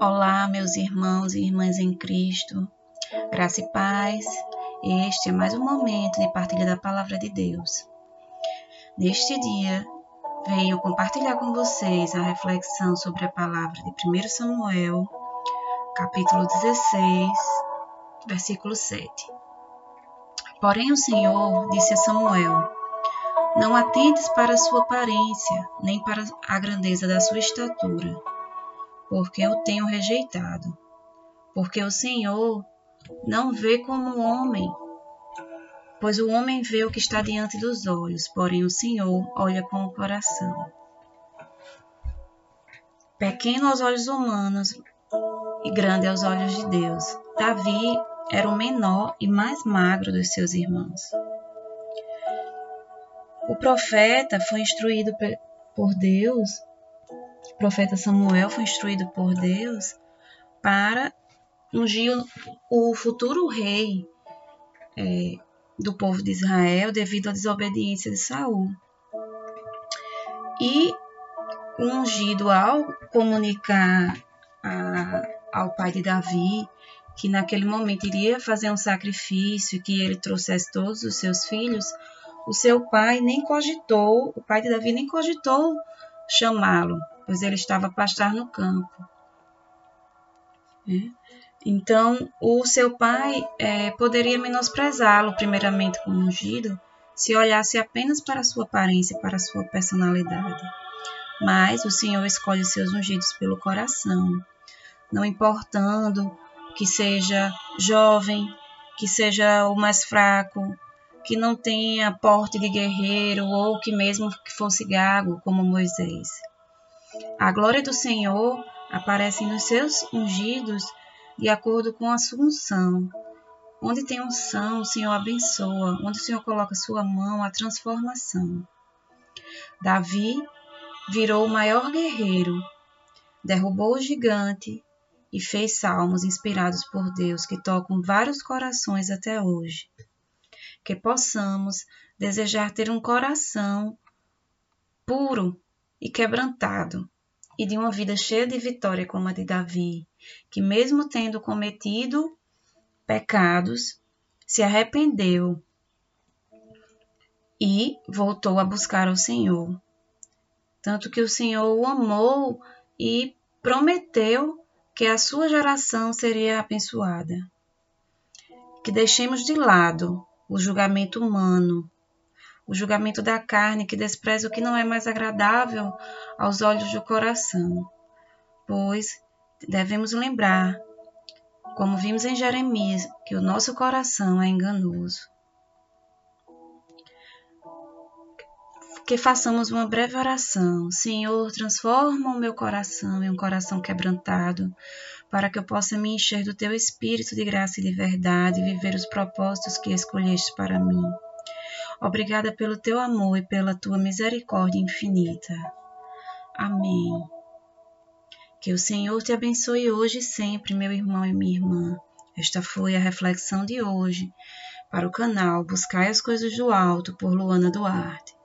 Olá, meus irmãos e irmãs em Cristo, graça e paz. Este é mais um momento de partilha da Palavra de Deus. Neste dia, venho compartilhar com vocês a reflexão sobre a palavra de 1 Samuel, capítulo 16, versículo 7. Porém, o Senhor disse a Samuel: Não atentes para a sua aparência, nem para a grandeza da sua estatura porque o tenho rejeitado. Porque o Senhor não vê como o homem, pois o homem vê o que está diante dos olhos, porém o Senhor olha com o coração. Pequeno aos olhos humanos e grande aos olhos de Deus, Davi era o menor e mais magro dos seus irmãos. O profeta foi instruído por Deus profeta Samuel foi instruído por Deus para ungir o futuro rei é, do povo de Israel devido à desobediência de Saul. E ungido, ao comunicar a, ao pai de Davi que naquele momento iria fazer um sacrifício, que ele trouxesse todos os seus filhos, o seu pai nem cogitou, o pai de Davi nem cogitou chamá-lo, pois ele estava a pastar no campo. É. Então, o seu pai é, poderia menosprezá-lo, primeiramente como ungido, se olhasse apenas para sua aparência, para sua personalidade. Mas o Senhor escolhe seus ungidos pelo coração, não importando que seja jovem, que seja o mais fraco, que não tenha porte de guerreiro ou que mesmo que fosse gago, como Moisés. A glória do Senhor aparece nos seus ungidos de acordo com a sua unção. Onde tem unção, o Senhor abençoa. Onde o Senhor coloca sua mão, a transformação. Davi virou o maior guerreiro, derrubou o gigante e fez salmos inspirados por Deus que tocam vários corações até hoje. Que possamos desejar ter um coração puro e quebrantado, e de uma vida cheia de vitória como a de Davi, que, mesmo tendo cometido pecados, se arrependeu e voltou a buscar o Senhor. Tanto que o Senhor o amou e prometeu que a sua geração seria abençoada. Que deixemos de lado o julgamento humano o julgamento da carne que despreza o que não é mais agradável aos olhos do coração. Pois devemos lembrar, como vimos em Jeremias, que o nosso coração é enganoso. Que façamos uma breve oração. Senhor, transforma o meu coração em um coração quebrantado, para que eu possa me encher do teu espírito de graça e de verdade e viver os propósitos que escolheste para mim. Obrigada pelo teu amor e pela tua misericórdia infinita. Amém. Que o Senhor te abençoe hoje e sempre, meu irmão e minha irmã. Esta foi a reflexão de hoje para o canal Buscai as Coisas do Alto por Luana Duarte.